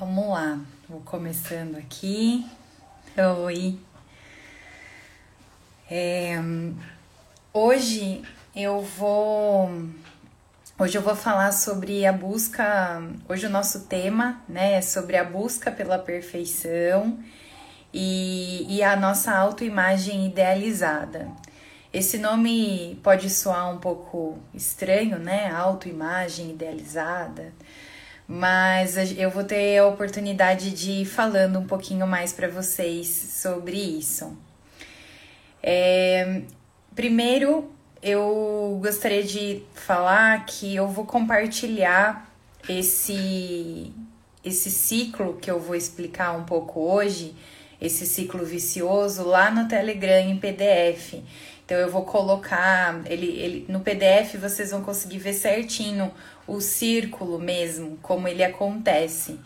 Vamos lá, vou começando aqui. Oi. É, hoje eu vou hoje eu vou falar sobre a busca. Hoje o nosso tema, né, é sobre a busca pela perfeição e, e a nossa autoimagem idealizada. Esse nome pode soar um pouco estranho, né? Autoimagem idealizada mas eu vou ter a oportunidade de ir falando um pouquinho mais para vocês sobre isso. É, primeiro, eu gostaria de falar que eu vou compartilhar esse esse ciclo que eu vou explicar um pouco hoje, esse ciclo vicioso lá no Telegram em PDF. Então eu vou colocar ele, ele no PDF vocês vão conseguir ver certinho o círculo mesmo, como ele acontece.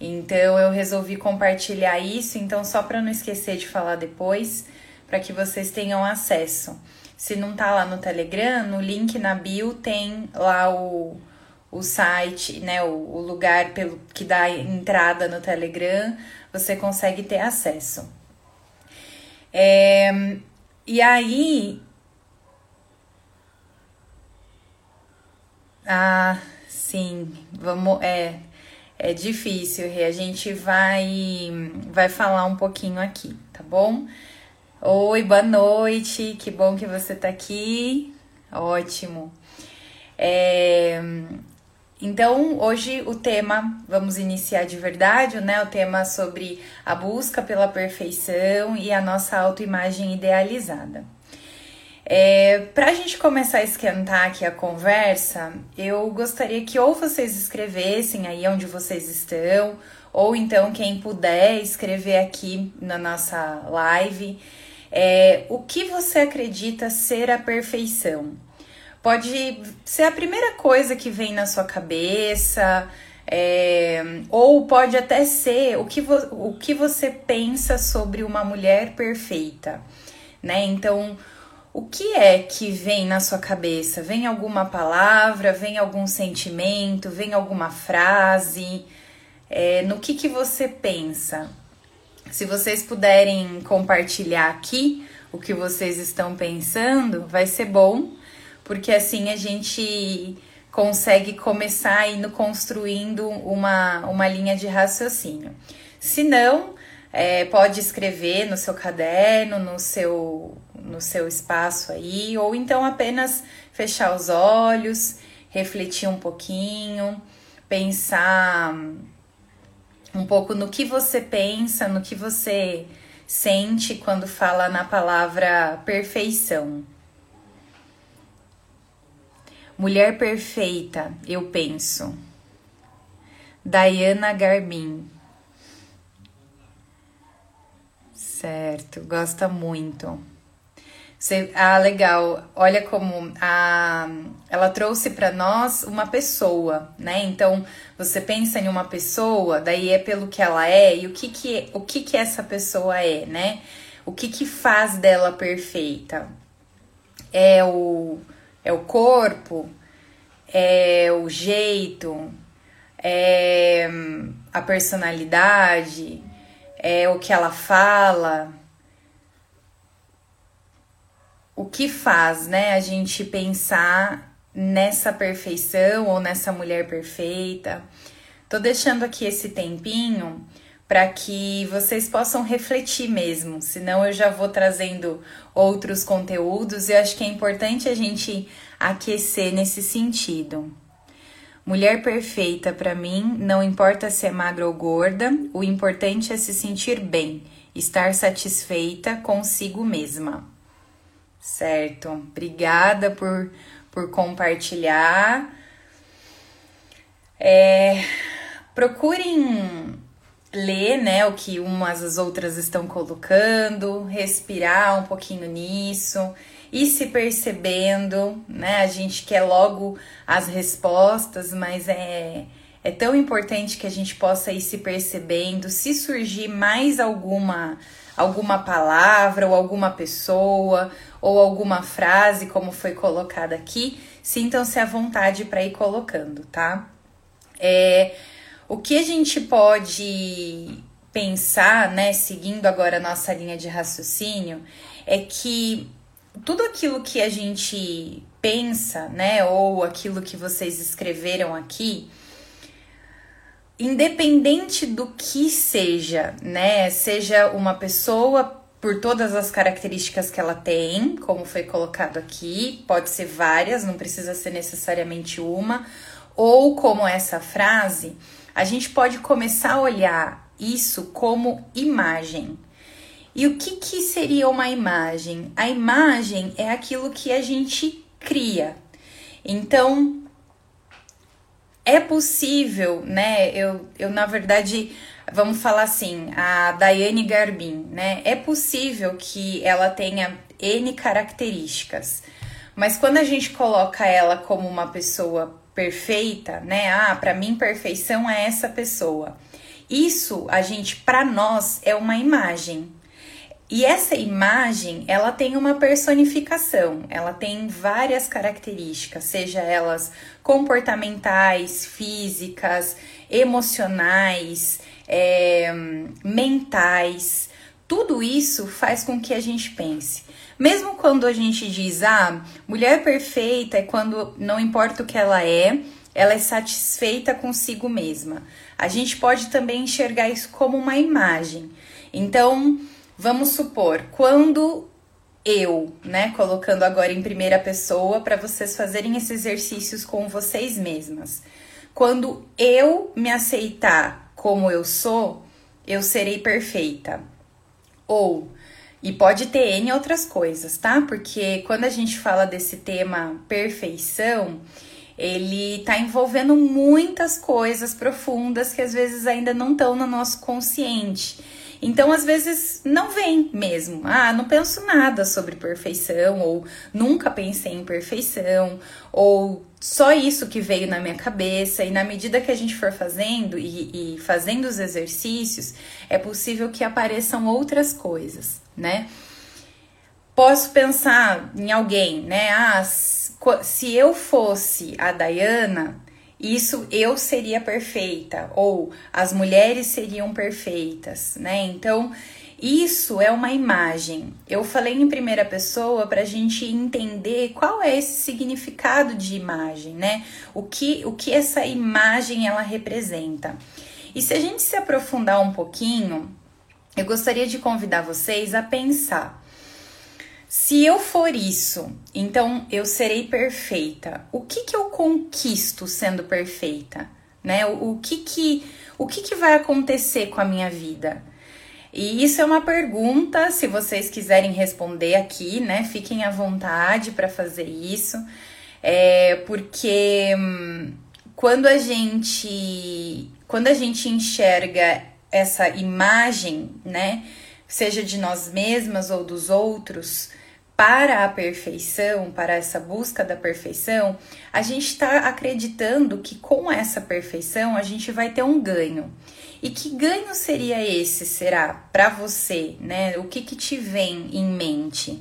Então eu resolvi compartilhar isso, então só para não esquecer de falar depois, para que vocês tenham acesso. Se não tá lá no Telegram, no link na bio tem lá o, o site, né, o, o lugar pelo que dá entrada no Telegram, você consegue ter acesso. É, e aí Ah, sim, vamos. É, é difícil, A gente vai, vai falar um pouquinho aqui, tá bom? Oi, boa noite, que bom que você tá aqui. Ótimo. É, então, hoje o tema, vamos iniciar de verdade, né? O tema sobre a busca pela perfeição e a nossa autoimagem idealizada. É, Para a gente começar a esquentar aqui a conversa, eu gostaria que ou vocês escrevessem aí onde vocês estão, ou então quem puder escrever aqui na nossa live, é, o que você acredita ser a perfeição? Pode ser a primeira coisa que vem na sua cabeça, é, ou pode até ser o que, o que você pensa sobre uma mulher perfeita, né? Então, o que é que vem na sua cabeça? Vem alguma palavra, vem algum sentimento, vem alguma frase? É, no que, que você pensa? Se vocês puderem compartilhar aqui o que vocês estão pensando, vai ser bom, porque assim a gente consegue começar indo construindo uma, uma linha de raciocínio. Se não, é, pode escrever no seu caderno, no seu, no seu espaço aí, ou então apenas fechar os olhos, refletir um pouquinho, pensar um pouco no que você pensa, no que você sente quando fala na palavra perfeição. Mulher perfeita, eu penso. Diana Garbin. Certo, gosta muito. Você, ah, legal. Olha como a, ela trouxe para nós uma pessoa, né? Então, você pensa em uma pessoa, daí é pelo que ela é e o que que, o que, que essa pessoa é, né? O que que faz dela perfeita? É o, é o corpo? É o jeito? É a personalidade? é o que ela fala, o que faz, né, a gente pensar nessa perfeição ou nessa mulher perfeita. Tô deixando aqui esse tempinho para que vocês possam refletir mesmo, senão eu já vou trazendo outros conteúdos e eu acho que é importante a gente aquecer nesse sentido. Mulher perfeita para mim, não importa se é magra ou gorda, o importante é se sentir bem, estar satisfeita consigo mesma. Certo? Obrigada por, por compartilhar. É, procurem ler, né, o que umas as outras estão colocando, respirar um pouquinho nisso ir se percebendo, né? A gente quer logo as respostas, mas é, é tão importante que a gente possa ir se percebendo. Se surgir mais alguma alguma palavra ou alguma pessoa ou alguma frase, como foi colocada aqui, sintam-se à vontade para ir colocando, tá? É, o que a gente pode pensar, né, seguindo agora a nossa linha de raciocínio, é que tudo aquilo que a gente pensa, né, ou aquilo que vocês escreveram aqui, independente do que seja, né, seja uma pessoa por todas as características que ela tem, como foi colocado aqui, pode ser várias, não precisa ser necessariamente uma, ou como essa frase, a gente pode começar a olhar isso como imagem. E o que, que seria uma imagem? A imagem é aquilo que a gente cria. Então, é possível, né? Eu, eu na verdade, vamos falar assim, a Daiane Garbin, né? É possível que ela tenha N características, mas quando a gente coloca ela como uma pessoa perfeita, né? Ah, para mim perfeição é essa pessoa. Isso a gente para nós é uma imagem. E essa imagem, ela tem uma personificação, ela tem várias características, seja elas comportamentais, físicas, emocionais, é, mentais. Tudo isso faz com que a gente pense. Mesmo quando a gente diz, ah, mulher perfeita é quando não importa o que ela é, ela é satisfeita consigo mesma. A gente pode também enxergar isso como uma imagem. Então, Vamos supor, quando eu, né, colocando agora em primeira pessoa para vocês fazerem esses exercícios com vocês mesmas. Quando eu me aceitar como eu sou, eu serei perfeita. Ou e pode ter N outras coisas, tá? Porque quando a gente fala desse tema perfeição, ele tá envolvendo muitas coisas profundas que às vezes ainda não estão no nosso consciente. Então, às vezes, não vem mesmo. Ah, não penso nada sobre perfeição, ou nunca pensei em perfeição, ou só isso que veio na minha cabeça. E na medida que a gente for fazendo e, e fazendo os exercícios, é possível que apareçam outras coisas, né? Posso pensar em alguém, né? Ah, se eu fosse a Dayana, isso eu seria perfeita ou as mulheres seriam perfeitas, né? Então, isso é uma imagem. Eu falei em primeira pessoa para a gente entender qual é esse significado de imagem, né? O que, o que essa imagem ela representa. E se a gente se aprofundar um pouquinho, eu gostaria de convidar vocês a pensar se eu for isso, então eu serei perfeita. O que que eu conquisto sendo perfeita, né? O, o que que o que que vai acontecer com a minha vida? E isso é uma pergunta, se vocês quiserem responder aqui, né? Fiquem à vontade para fazer isso, é, porque hum, quando a gente quando a gente enxerga essa imagem, né? Seja de nós mesmas ou dos outros, para a perfeição, para essa busca da perfeição, a gente está acreditando que com essa perfeição a gente vai ter um ganho. E que ganho seria esse, será, para você, né? O que, que te vem em mente?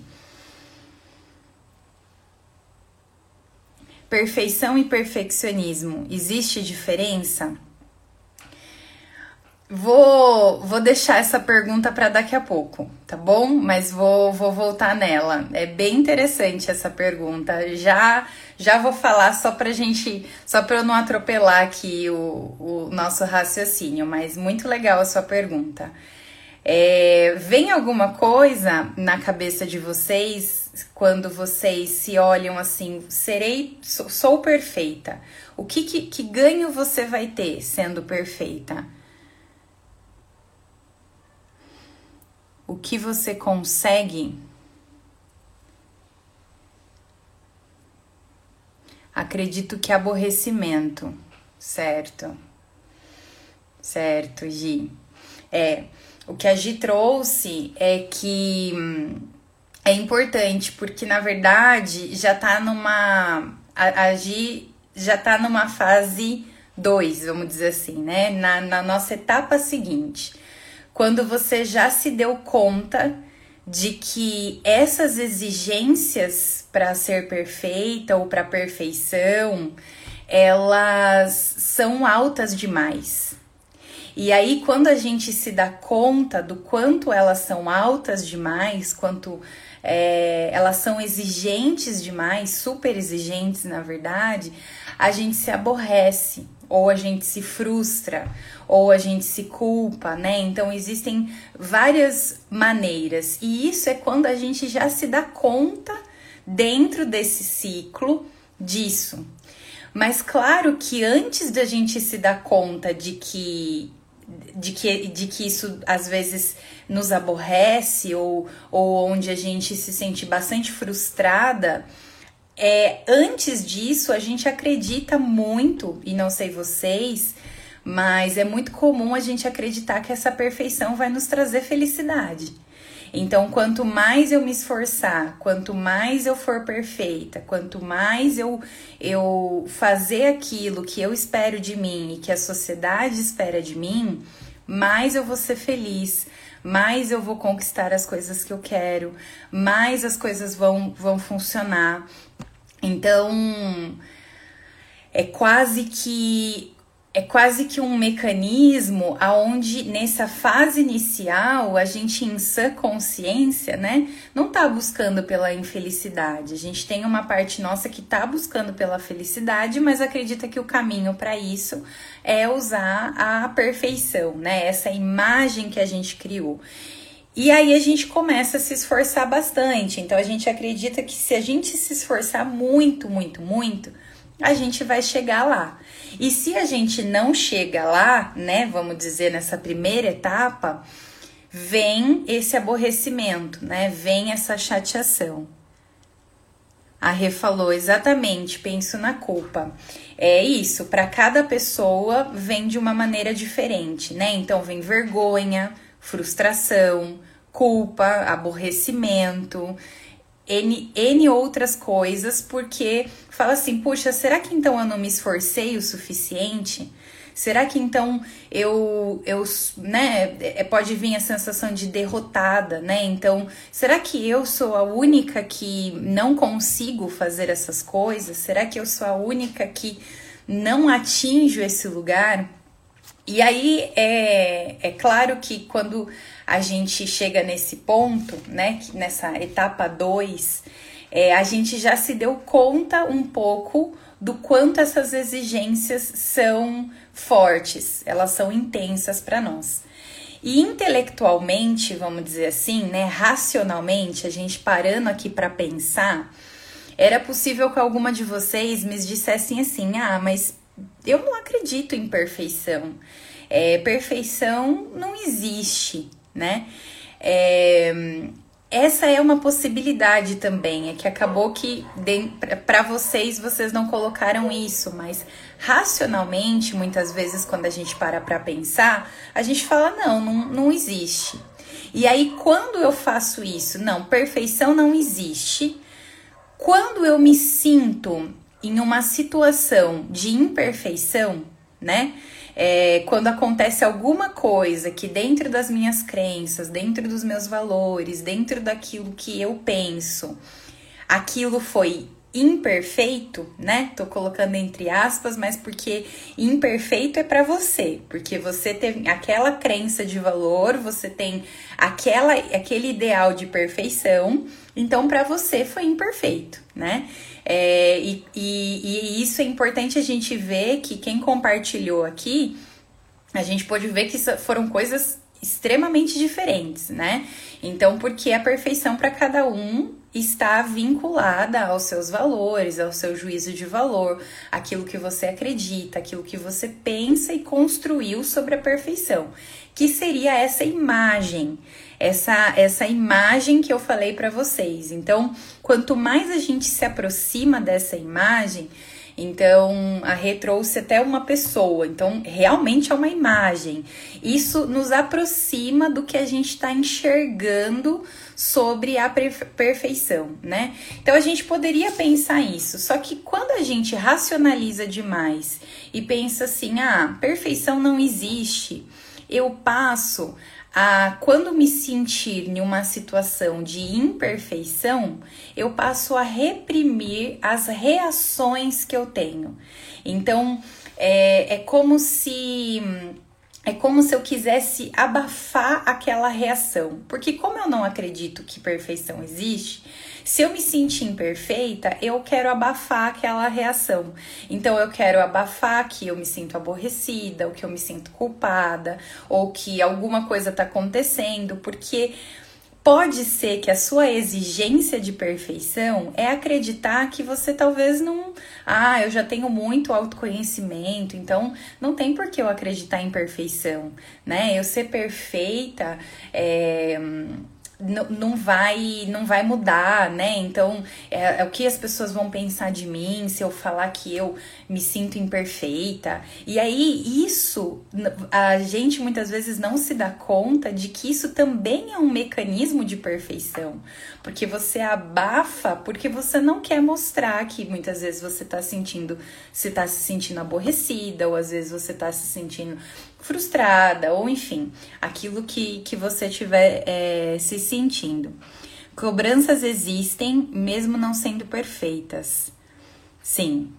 Perfeição e perfeccionismo, existe diferença? Vou, vou deixar essa pergunta para daqui a pouco, tá bom? Mas vou, vou voltar nela. É bem interessante essa pergunta. Já já vou falar só pra gente, só para eu não atropelar aqui o, o nosso raciocínio, mas muito legal a sua pergunta. É, vem alguma coisa na cabeça de vocês quando vocês se olham assim, serei, sou, sou perfeita. O que, que, que ganho você vai ter sendo perfeita? O que você consegue acredito que aborrecimento, certo? Certo, Gi. É, o que a Gi trouxe é que é importante, porque na verdade já tá numa. A, a Gi já tá numa fase 2, vamos dizer assim, né? Na, na nossa etapa seguinte quando você já se deu conta de que essas exigências para ser perfeita ou para perfeição, elas são altas demais, E aí, quando a gente se dá conta do quanto elas são altas demais, quanto é, elas são exigentes demais, super exigentes na verdade, a gente se aborrece, ou a gente se frustra, ou a gente se culpa, né? Então existem várias maneiras, e isso é quando a gente já se dá conta dentro desse ciclo disso. Mas claro que antes da gente se dar conta de que de que, de que isso às vezes nos aborrece ou, ou onde a gente se sente bastante frustrada, é, antes disso a gente acredita muito, e não sei vocês, mas é muito comum a gente acreditar que essa perfeição vai nos trazer felicidade. Então, quanto mais eu me esforçar, quanto mais eu for perfeita, quanto mais eu, eu fazer aquilo que eu espero de mim e que a sociedade espera de mim, mais eu vou ser feliz, mais eu vou conquistar as coisas que eu quero, mais as coisas vão, vão funcionar. Então, é quase que é quase que um mecanismo aonde nessa fase inicial a gente em sã consciência, né, não tá buscando pela infelicidade. A gente tem uma parte nossa que tá buscando pela felicidade, mas acredita que o caminho para isso é usar a perfeição, né? Essa imagem que a gente criou. E aí a gente começa a se esforçar bastante. Então a gente acredita que se a gente se esforçar muito, muito, muito, a gente vai chegar lá. E se a gente não chega lá, né, vamos dizer, nessa primeira etapa, vem esse aborrecimento, né? Vem essa chateação. A Rê falou exatamente, penso na culpa. É isso, para cada pessoa vem de uma maneira diferente, né? Então vem vergonha, frustração, culpa, aborrecimento. N, N outras coisas, porque fala assim: puxa, será que então eu não me esforcei o suficiente? Será que então eu, eu né, é, pode vir a sensação de derrotada, né? Então, será que eu sou a única que não consigo fazer essas coisas? Será que eu sou a única que não atinjo esse lugar? E aí é, é claro que quando a gente chega nesse ponto, né, nessa etapa 2, é, a gente já se deu conta um pouco do quanto essas exigências são fortes, elas são intensas para nós. E intelectualmente, vamos dizer assim, né, racionalmente, a gente parando aqui para pensar, era possível que alguma de vocês me dissessem assim: "Ah, mas eu não acredito em perfeição. É, perfeição não existe, né? É, essa é uma possibilidade também, é que acabou que para vocês vocês não colocaram isso, mas racionalmente, muitas vezes quando a gente para para pensar, a gente fala não, não, não existe. E aí quando eu faço isso, não, perfeição não existe. Quando eu me sinto em uma situação de imperfeição, né? É, quando acontece alguma coisa que dentro das minhas crenças, dentro dos meus valores, dentro daquilo que eu penso, aquilo foi imperfeito, né? Tô colocando entre aspas, mas porque imperfeito é para você, porque você tem aquela crença de valor, você tem aquela aquele ideal de perfeição, então para você foi imperfeito, né? É, e, e, e isso é importante a gente ver que quem compartilhou aqui, a gente pode ver que foram coisas extremamente diferentes, né? Então, porque a perfeição para cada um está vinculada aos seus valores, ao seu juízo de valor, aquilo que você acredita, aquilo que você pensa e construiu sobre a perfeição, que seria essa imagem, essa essa imagem que eu falei para vocês. Então, quanto mais a gente se aproxima dessa imagem, então, a Rê trouxe até uma pessoa, então realmente é uma imagem. Isso nos aproxima do que a gente está enxergando sobre a perfeição, né? Então a gente poderia pensar isso, só que quando a gente racionaliza demais e pensa assim, ah, perfeição não existe, eu passo a quando me sentir em uma situação de imperfeição, eu passo a reprimir as reações que eu tenho. Então, é, é como se é como se eu quisesse abafar aquela reação. Porque, como eu não acredito que perfeição existe, se eu me sentir imperfeita, eu quero abafar aquela reação. Então, eu quero abafar que eu me sinto aborrecida, ou que eu me sinto culpada, ou que alguma coisa tá acontecendo, porque Pode ser que a sua exigência de perfeição é acreditar que você talvez não. Ah, eu já tenho muito autoconhecimento, então não tem por que eu acreditar em perfeição, né? Eu ser perfeita é não vai não vai mudar, né? Então, é, é, o que as pessoas vão pensar de mim se eu falar que eu me sinto imperfeita. E aí, isso, a gente muitas vezes não se dá conta de que isso também é um mecanismo de perfeição. Porque você abafa porque você não quer mostrar que muitas vezes você tá sentindo, se tá se sentindo aborrecida, ou às vezes você tá se sentindo frustrada, ou enfim, aquilo que, que você estiver é, se sentindo. Cobranças existem, mesmo não sendo perfeitas. Sim,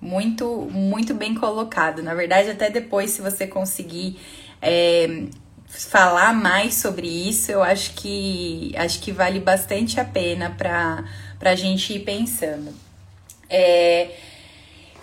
muito, muito bem colocado. Na verdade, até depois, se você conseguir é, falar mais sobre isso, eu acho que acho que vale bastante a pena para a gente ir pensando. É,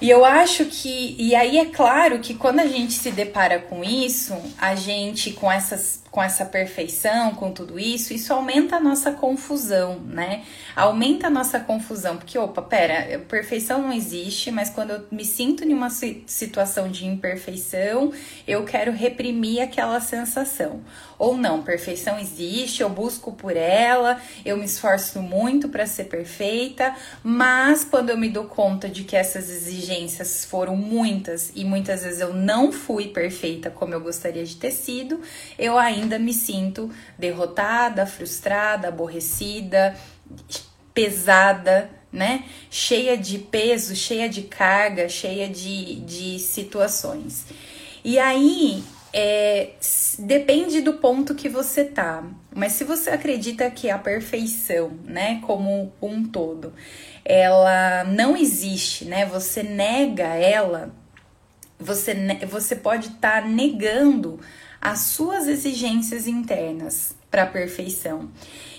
e eu acho que, e aí é claro que quando a gente se depara com isso, a gente com essas com essa perfeição, com tudo isso, isso aumenta a nossa confusão, né? Aumenta a nossa confusão, porque, opa, pera, perfeição não existe, mas quando eu me sinto em uma situação de imperfeição, eu quero reprimir aquela sensação. Ou não, perfeição existe, eu busco por ela, eu me esforço muito para ser perfeita, mas quando eu me dou conta de que essas exigências foram muitas e muitas vezes eu não fui perfeita como eu gostaria de ter sido, eu ainda ainda me sinto derrotada, frustrada, aborrecida, pesada, né? Cheia de peso, cheia de carga, cheia de, de situações. E aí é, depende do ponto que você tá. Mas se você acredita que a perfeição, né, como um todo, ela não existe, né? Você nega ela, você, você pode estar tá negando as suas exigências internas para a perfeição.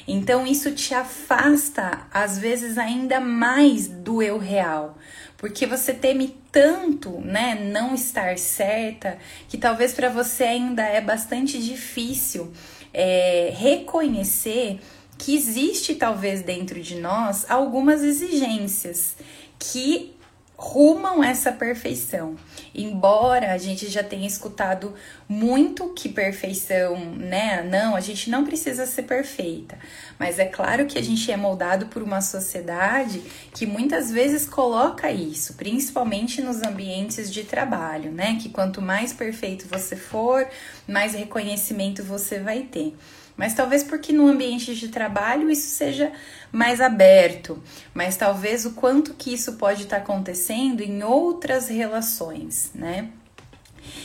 Então isso te afasta às vezes ainda mais do eu real, porque você teme tanto, né, não estar certa, que talvez para você ainda é bastante difícil é, reconhecer que existe talvez dentro de nós algumas exigências que rumam essa perfeição. Embora a gente já tenha escutado muito que perfeição, né? Não, a gente não precisa ser perfeita. Mas é claro que a gente é moldado por uma sociedade que muitas vezes coloca isso, principalmente nos ambientes de trabalho, né? Que quanto mais perfeito você for, mais reconhecimento você vai ter mas talvez porque no ambiente de trabalho isso seja mais aberto, mas talvez o quanto que isso pode estar tá acontecendo em outras relações, né?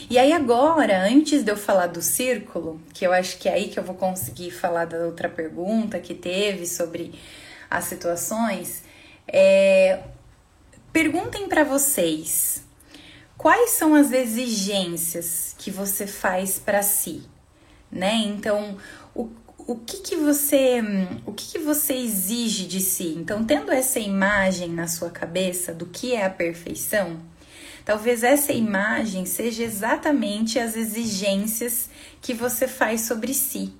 E aí agora, antes de eu falar do círculo, que eu acho que é aí que eu vou conseguir falar da outra pergunta que teve sobre as situações, é, perguntem para vocês quais são as exigências que você faz para si, né? Então, o, que que você o que que você exige de si? Então, tendo essa imagem na sua cabeça do que é a perfeição, talvez essa imagem seja exatamente as exigências que você faz sobre si.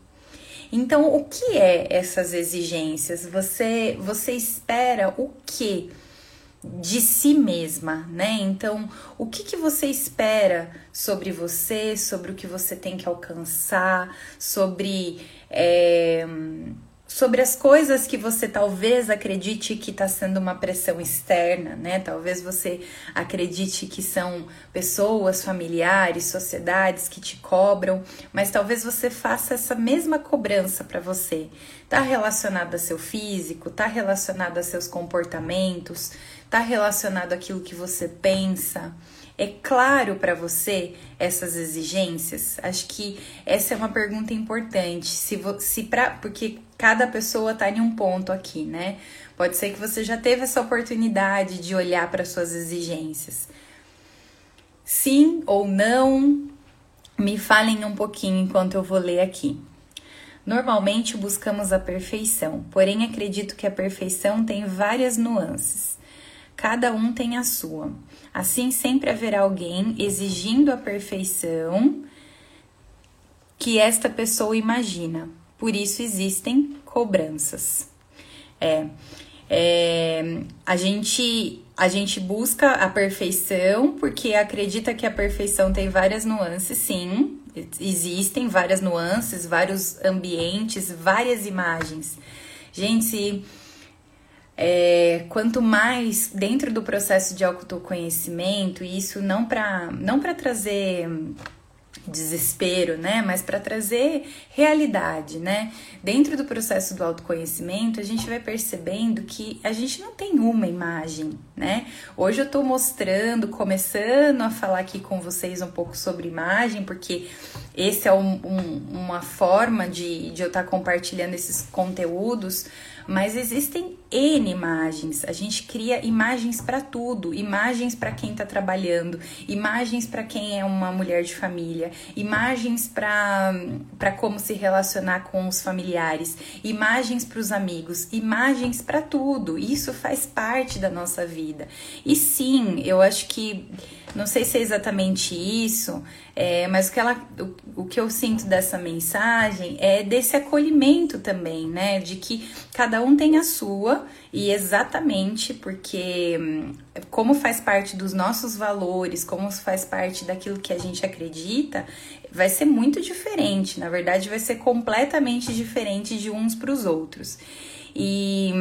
Então, o que é essas exigências? Você você espera o que de si mesma, né? Então, o que, que você espera sobre você, sobre o que você tem que alcançar, sobre, é, sobre as coisas que você talvez acredite que está sendo uma pressão externa, né? Talvez você acredite que são pessoas, familiares, sociedades que te cobram, mas talvez você faça essa mesma cobrança para você. Tá relacionado a seu físico, tá relacionado a seus comportamentos, Está relacionado àquilo que você pensa? É claro para você essas exigências? Acho que essa é uma pergunta importante. Se, se pra, porque cada pessoa está em um ponto aqui, né? Pode ser que você já teve essa oportunidade de olhar para suas exigências. Sim ou não, Me falem um pouquinho enquanto eu vou ler aqui. Normalmente buscamos a perfeição, porém acredito que a perfeição tem várias nuances. Cada um tem a sua. Assim, sempre haverá alguém exigindo a perfeição que esta pessoa imagina. Por isso existem cobranças. É, é, a gente a gente busca a perfeição porque acredita que a perfeição tem várias nuances, sim. Existem várias nuances, vários ambientes, várias imagens. Gente, é, quanto mais dentro do processo de autoconhecimento, isso não para não para trazer desespero, né? Mas para trazer realidade, né? Dentro do processo do autoconhecimento, a gente vai percebendo que a gente não tem uma imagem, né? Hoje eu tô mostrando, começando a falar aqui com vocês um pouco sobre imagem, porque esse é um, um, uma forma de, de eu estar tá compartilhando esses conteúdos mas existem N imagens. A gente cria imagens para tudo, imagens para quem está trabalhando, imagens para quem é uma mulher de família, imagens para como se relacionar com os familiares, imagens para os amigos, imagens para tudo. Isso faz parte da nossa vida. E sim, eu acho que não sei se é exatamente isso, é, mas o que, ela, o, o, que eu sinto dessa mensagem é desse acolhimento também, né? De que cada um tem a sua, e exatamente porque, como faz parte dos nossos valores, como faz parte daquilo que a gente acredita, vai ser muito diferente. Na verdade, vai ser completamente diferente de uns para os outros. E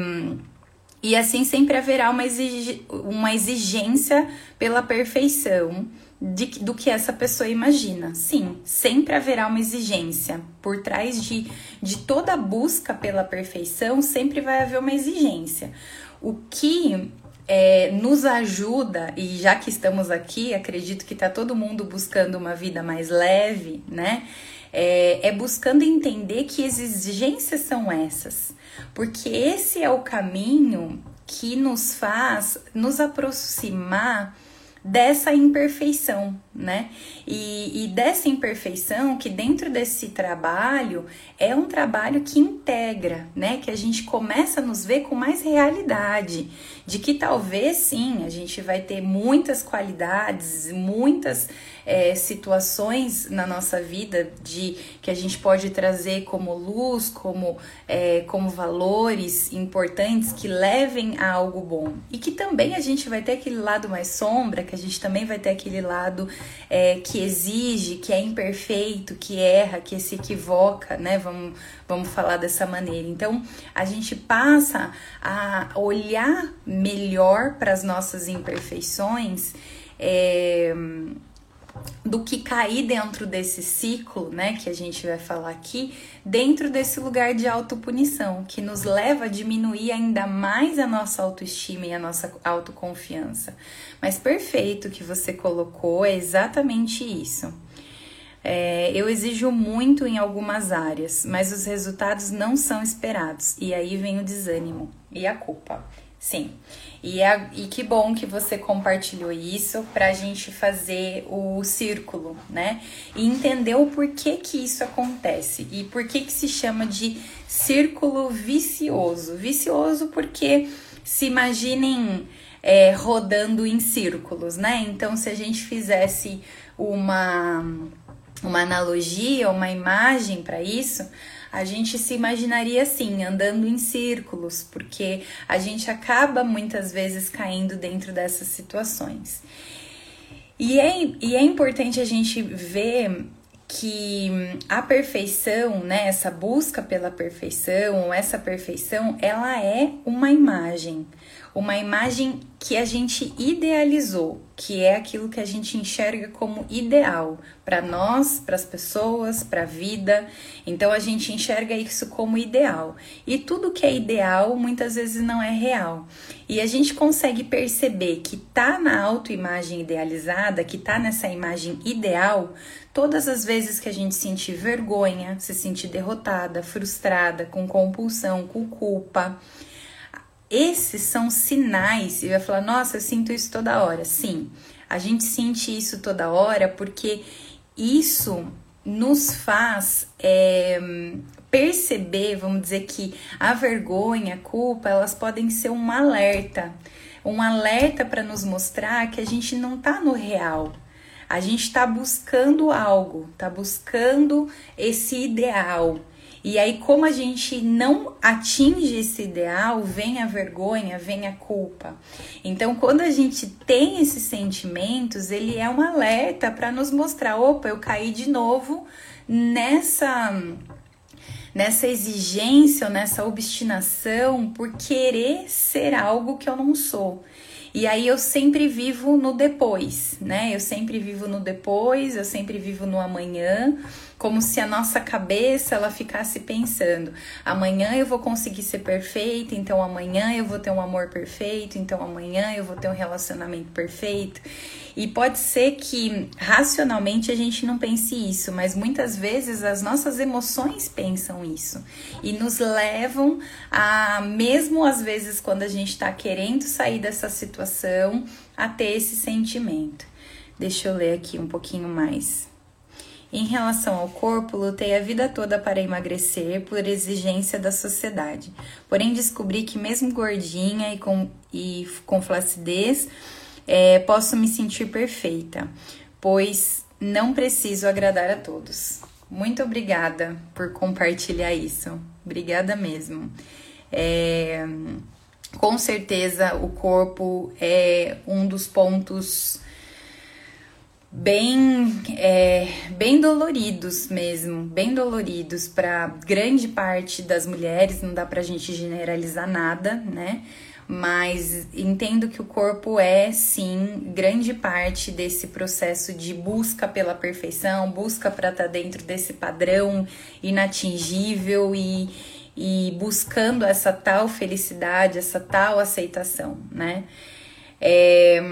e assim sempre haverá uma, exig uma exigência pela perfeição de, do que essa pessoa imagina. Sim, sempre haverá uma exigência. Por trás de, de toda busca pela perfeição, sempre vai haver uma exigência. O que é, nos ajuda, e já que estamos aqui, acredito que está todo mundo buscando uma vida mais leve, né? É, é buscando entender que exigências são essas, porque esse é o caminho que nos faz nos aproximar dessa imperfeição, né? E, e, dessa imperfeição que dentro desse trabalho é um trabalho que integra, né? Que a gente começa a nos ver com mais realidade, de que talvez sim a gente vai ter muitas qualidades, muitas é, situações na nossa vida de que a gente pode trazer como luz, como, é, como valores importantes que levem a algo bom. E que também a gente vai ter aquele lado mais sombra, que a gente também vai ter aquele lado é, que exige, que é imperfeito, que erra, que se equivoca, né? Vamos, vamos falar dessa maneira. Então, a gente passa a olhar melhor para as nossas imperfeições. É, do que cair dentro desse ciclo, né, que a gente vai falar aqui, dentro desse lugar de autopunição, que nos leva a diminuir ainda mais a nossa autoestima e a nossa autoconfiança. Mas perfeito que você colocou, é exatamente isso. É, eu exijo muito em algumas áreas, mas os resultados não são esperados, e aí vem o desânimo e a culpa. Sim. E, é, e que bom que você compartilhou isso para a gente fazer o círculo, né? E entender o porquê que isso acontece e por que se chama de círculo vicioso. Vicioso porque se imaginem é, rodando em círculos, né? Então, se a gente fizesse uma, uma analogia, uma imagem para isso, a gente se imaginaria assim, andando em círculos, porque a gente acaba muitas vezes caindo dentro dessas situações. E é, e é importante a gente ver que a perfeição, né, essa busca pela perfeição, essa perfeição, ela é uma imagem uma imagem que a gente idealizou, que é aquilo que a gente enxerga como ideal para nós, para as pessoas, para a vida. Então a gente enxerga isso como ideal. E tudo que é ideal muitas vezes não é real. E a gente consegue perceber que tá na autoimagem idealizada, que tá nessa imagem ideal, todas as vezes que a gente sentir vergonha, se sentir derrotada, frustrada, com compulsão, com culpa, esses são sinais. E vai falar, nossa, eu sinto isso toda hora. Sim, a gente sente isso toda hora porque isso nos faz é, perceber, vamos dizer que a vergonha, a culpa, elas podem ser um alerta, um alerta para nos mostrar que a gente não está no real. A gente está buscando algo, está buscando esse ideal, e aí, como a gente não atinge esse ideal, vem a vergonha, vem a culpa. Então, quando a gente tem esses sentimentos, ele é um alerta para nos mostrar: opa, eu caí de novo nessa nessa exigência ou nessa obstinação por querer ser algo que eu não sou. E aí eu sempre vivo no depois, né? Eu sempre vivo no depois, eu sempre vivo no amanhã como se a nossa cabeça ela ficasse pensando: amanhã eu vou conseguir ser perfeita, então amanhã eu vou ter um amor perfeito, então amanhã eu vou ter um relacionamento perfeito. E pode ser que racionalmente a gente não pense isso, mas muitas vezes as nossas emoções pensam isso e nos levam a, mesmo às vezes quando a gente está querendo sair dessa situação, a ter esse sentimento. Deixa eu ler aqui um pouquinho mais. Em relação ao corpo, lutei a vida toda para emagrecer por exigência da sociedade. Porém, descobri que, mesmo gordinha e com, e com flacidez, é, posso me sentir perfeita, pois não preciso agradar a todos. Muito obrigada por compartilhar isso. Obrigada mesmo. É, com certeza, o corpo é um dos pontos bem, é, bem doloridos mesmo, bem doloridos para grande parte das mulheres, não dá pra gente generalizar nada, né? Mas entendo que o corpo é sim grande parte desse processo de busca pela perfeição, busca para estar tá dentro desse padrão inatingível e, e buscando essa tal felicidade, essa tal aceitação, né? É,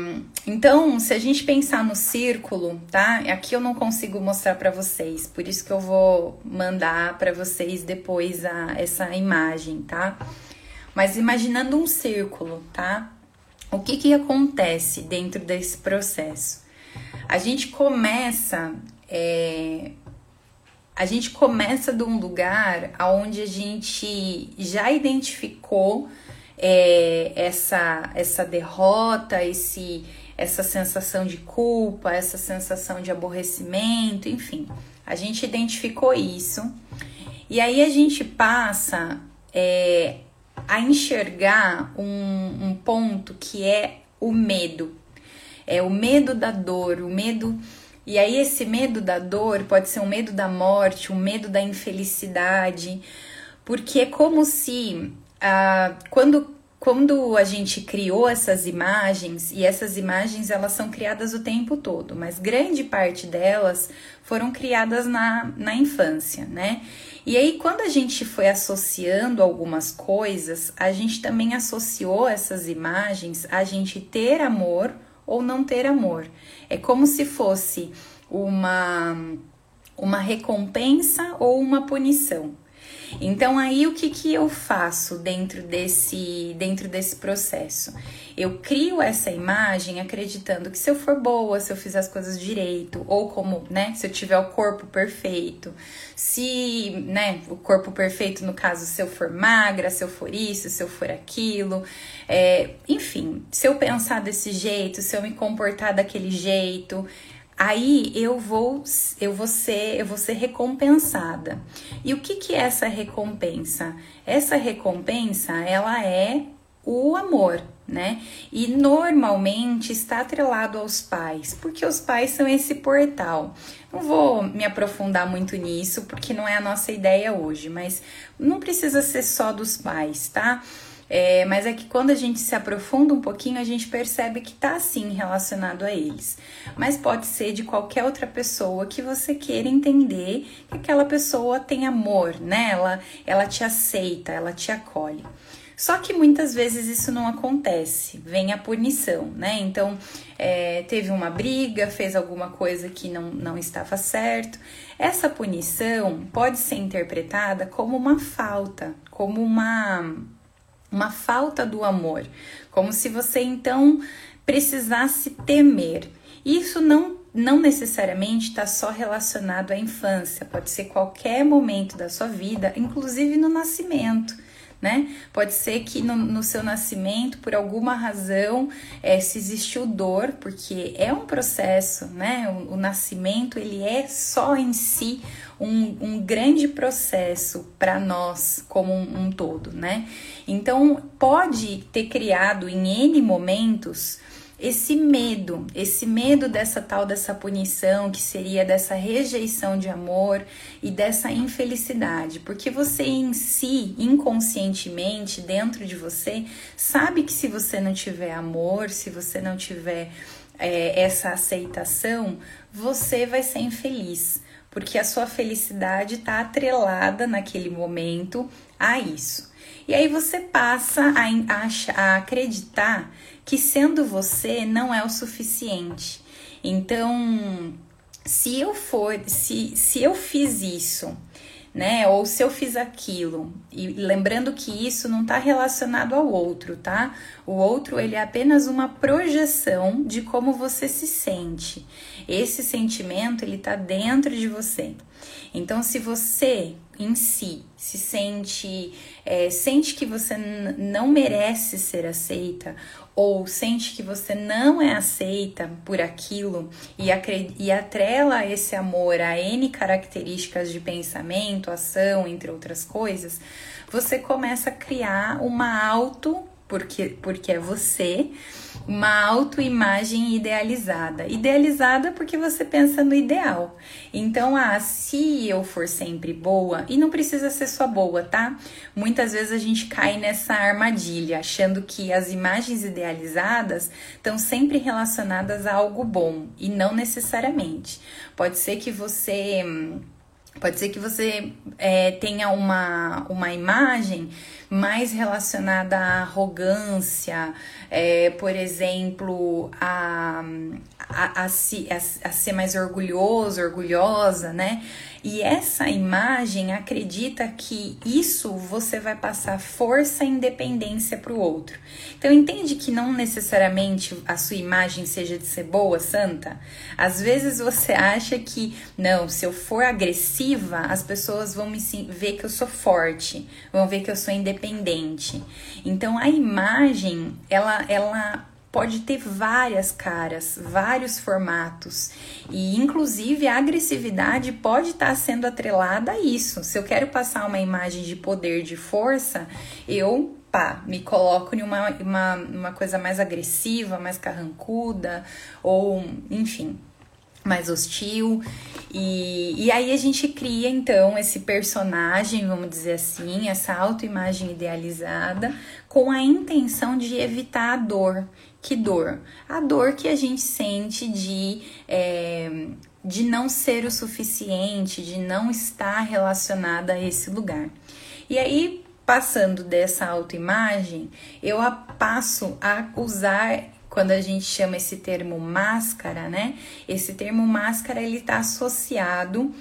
então, se a gente pensar no círculo, tá? Aqui eu não consigo mostrar para vocês, por isso que eu vou mandar para vocês depois a, essa imagem, tá? Mas imaginando um círculo, tá? O que que acontece dentro desse processo? A gente começa, é, a gente começa de um lugar onde a gente já identificou é, essa, essa derrota, esse, essa sensação de culpa, essa sensação de aborrecimento, enfim, a gente identificou isso e aí a gente passa é, a enxergar um, um ponto que é o medo. É o medo da dor, o medo. E aí, esse medo da dor pode ser um medo da morte, um medo da infelicidade, porque é como se ah, quando, quando a gente criou essas imagens, e essas imagens elas são criadas o tempo todo, mas grande parte delas foram criadas na, na infância, né? E aí, quando a gente foi associando algumas coisas, a gente também associou essas imagens a gente ter amor ou não ter amor. É como se fosse uma, uma recompensa ou uma punição. Então aí o que, que eu faço dentro desse, dentro desse processo? Eu crio essa imagem acreditando que se eu for boa, se eu fizer as coisas direito, ou como, né, se eu tiver o corpo perfeito, se, né, o corpo perfeito, no caso, se eu for magra, se eu for isso, se eu for aquilo, é, enfim, se eu pensar desse jeito, se eu me comportar daquele jeito, aí eu vou eu vou ser eu vou ser recompensada. E o que que é essa recompensa? Essa recompensa, ela é o amor, né? E normalmente está atrelado aos pais, porque os pais são esse portal. Não vou me aprofundar muito nisso, porque não é a nossa ideia hoje, mas não precisa ser só dos pais, tá? É, mas é que quando a gente se aprofunda um pouquinho, a gente percebe que tá sim relacionado a eles. Mas pode ser de qualquer outra pessoa que você queira entender que aquela pessoa tem amor, né? Ela, ela te aceita, ela te acolhe. Só que muitas vezes isso não acontece, vem a punição, né? Então, é, teve uma briga, fez alguma coisa que não, não estava certo. Essa punição pode ser interpretada como uma falta, como uma uma falta do amor, como se você então precisasse temer. Isso não não necessariamente está só relacionado à infância, pode ser qualquer momento da sua vida, inclusive no nascimento né? Pode ser que no, no seu nascimento, por alguma razão, é, se existiu dor, porque é um processo, né? O, o nascimento, ele é só em si um, um grande processo para nós como um, um todo, né? Então, pode ter criado em N momentos esse medo, esse medo dessa tal dessa punição, que seria dessa rejeição de amor e dessa infelicidade, porque você em si, inconscientemente, dentro de você, sabe que se você não tiver amor, se você não tiver é, essa aceitação, você vai ser infeliz, porque a sua felicidade está atrelada naquele momento a isso. E aí você passa a, a, a acreditar que sendo você não é o suficiente. Então, se eu for, se, se eu fiz isso, né? Ou se eu fiz aquilo. E lembrando que isso não está relacionado ao outro, tá? O outro ele é apenas uma projeção de como você se sente. Esse sentimento ele está dentro de você. Então, se você em si se sente é, sente que você não merece ser aceita ou sente que você não é aceita por aquilo e, e atrela esse amor a N características de pensamento, ação, entre outras coisas, você começa a criar uma auto porque, porque é você, uma autoimagem idealizada. Idealizada porque você pensa no ideal. Então, ah, se eu for sempre boa, e não precisa ser só boa, tá? Muitas vezes a gente cai nessa armadilha, achando que as imagens idealizadas estão sempre relacionadas a algo bom, e não necessariamente. Pode ser que você. Pode ser que você é, tenha uma, uma imagem mais relacionada à arrogância, é, por exemplo, a, a, a, a, a ser mais orgulhoso, orgulhosa, né? E essa imagem acredita que isso você vai passar força e independência para o outro. Então entende que não necessariamente a sua imagem seja de ser boa, santa. Às vezes você acha que não, se eu for agressiva, as pessoas vão me ver que eu sou forte, vão ver que eu sou independente. Então a imagem, ela ela pode ter várias caras, vários formatos. E inclusive a agressividade pode estar sendo atrelada a isso. Se eu quero passar uma imagem de poder, de força, eu pá, me coloco em uma, uma, uma coisa mais agressiva, mais carrancuda ou enfim, mais hostil. E, e aí a gente cria então esse personagem, vamos dizer assim, essa autoimagem idealizada, com a intenção de evitar a dor, que dor? A dor que a gente sente de, é, de não ser o suficiente, de não estar relacionada a esse lugar. E aí, passando dessa autoimagem, eu passo a usar quando a gente chama esse termo máscara, né? Esse termo máscara ele está associado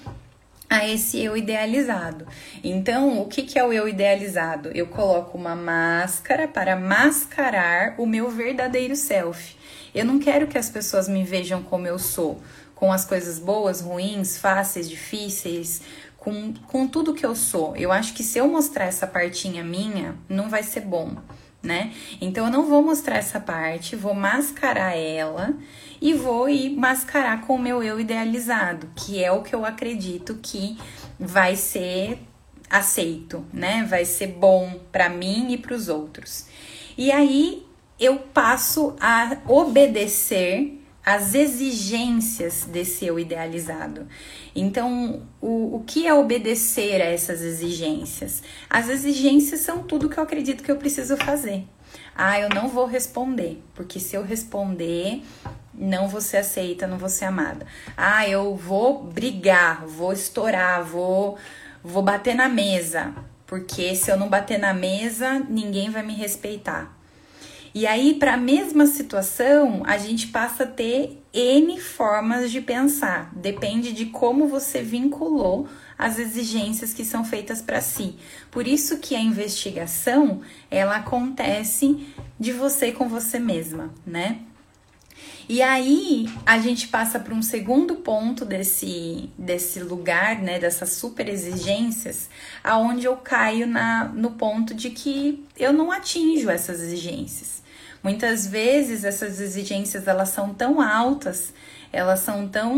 a esse eu idealizado. Então, o que, que é o eu idealizado? Eu coloco uma máscara para mascarar o meu verdadeiro self. Eu não quero que as pessoas me vejam como eu sou, com as coisas boas, ruins, fáceis, difíceis, com, com tudo que eu sou. Eu acho que se eu mostrar essa partinha minha, não vai ser bom, né? Então, eu não vou mostrar essa parte, vou mascarar ela e vou ir mascarar com o meu eu idealizado, que é o que eu acredito que vai ser aceito, né? Vai ser bom para mim e para os outros. E aí eu passo a obedecer às exigências desse eu idealizado. Então, o, o que é obedecer a essas exigências? As exigências são tudo que eu acredito que eu preciso fazer. Ah, eu não vou responder, porque se eu responder, não vou ser aceita, não vou ser amada. Ah, eu vou brigar, vou estourar, vou, vou bater na mesa, porque se eu não bater na mesa, ninguém vai me respeitar. E aí, para a mesma situação, a gente passa a ter N formas de pensar, depende de como você vinculou as exigências que são feitas para si. Por isso que a investigação, ela acontece de você com você mesma, né? E aí a gente passa para um segundo ponto desse, desse lugar, né, dessas super exigências, aonde eu caio na, no ponto de que eu não atinjo essas exigências. Muitas vezes essas exigências elas são tão altas elas são tão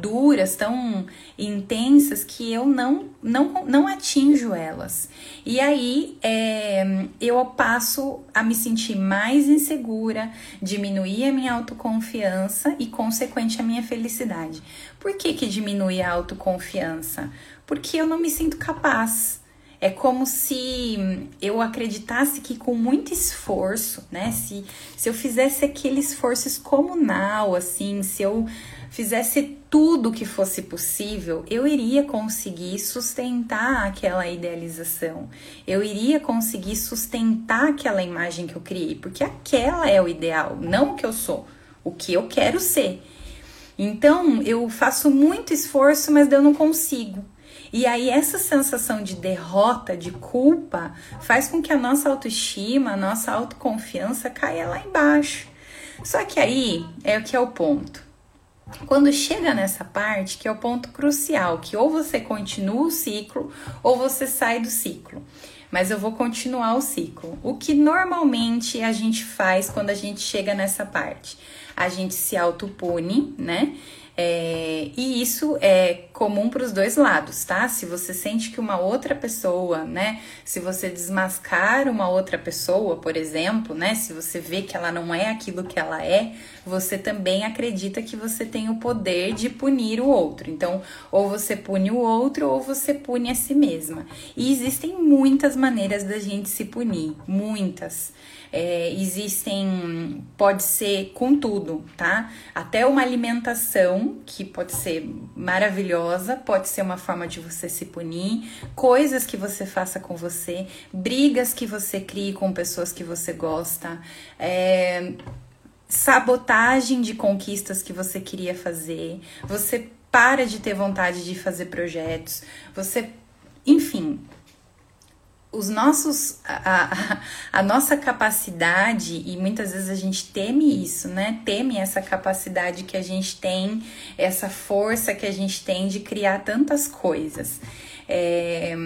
duras, tão intensas que eu não não, não atinjo elas. E aí é, eu passo a me sentir mais insegura, diminuir a minha autoconfiança e, consequente, a minha felicidade. Por que, que diminui a autoconfiança? Porque eu não me sinto capaz. É como se eu acreditasse que com muito esforço, né? Se, se eu fizesse aquele esforço excomunal, assim, se eu fizesse tudo que fosse possível, eu iria conseguir sustentar aquela idealização. Eu iria conseguir sustentar aquela imagem que eu criei, porque aquela é o ideal, não o que eu sou, o que eu quero ser. Então, eu faço muito esforço, mas eu não consigo. E aí essa sensação de derrota, de culpa, faz com que a nossa autoestima, a nossa autoconfiança caia lá embaixo. Só que aí é o que é o ponto. Quando chega nessa parte, que é o ponto crucial, que ou você continua o ciclo ou você sai do ciclo. Mas eu vou continuar o ciclo. O que normalmente a gente faz quando a gente chega nessa parte? A gente se autopune, né? É, e isso é comum para os dois lados, tá? Se você sente que uma outra pessoa, né? Se você desmascar uma outra pessoa, por exemplo, né? Se você vê que ela não é aquilo que ela é, você também acredita que você tem o poder de punir o outro. Então, ou você pune o outro ou você pune a si mesma. E existem muitas maneiras da gente se punir, muitas. É, existem, pode ser com tudo, tá? Até uma alimentação que pode ser maravilhosa, pode ser uma forma de você se punir, coisas que você faça com você, brigas que você crie com pessoas que você gosta, é, sabotagem de conquistas que você queria fazer, você para de ter vontade de fazer projetos, você, enfim, os nossos a, a, a, nossa capacidade e muitas vezes a gente teme isso, né? Teme essa capacidade que a gente tem, essa força que a gente tem de criar tantas coisas. É,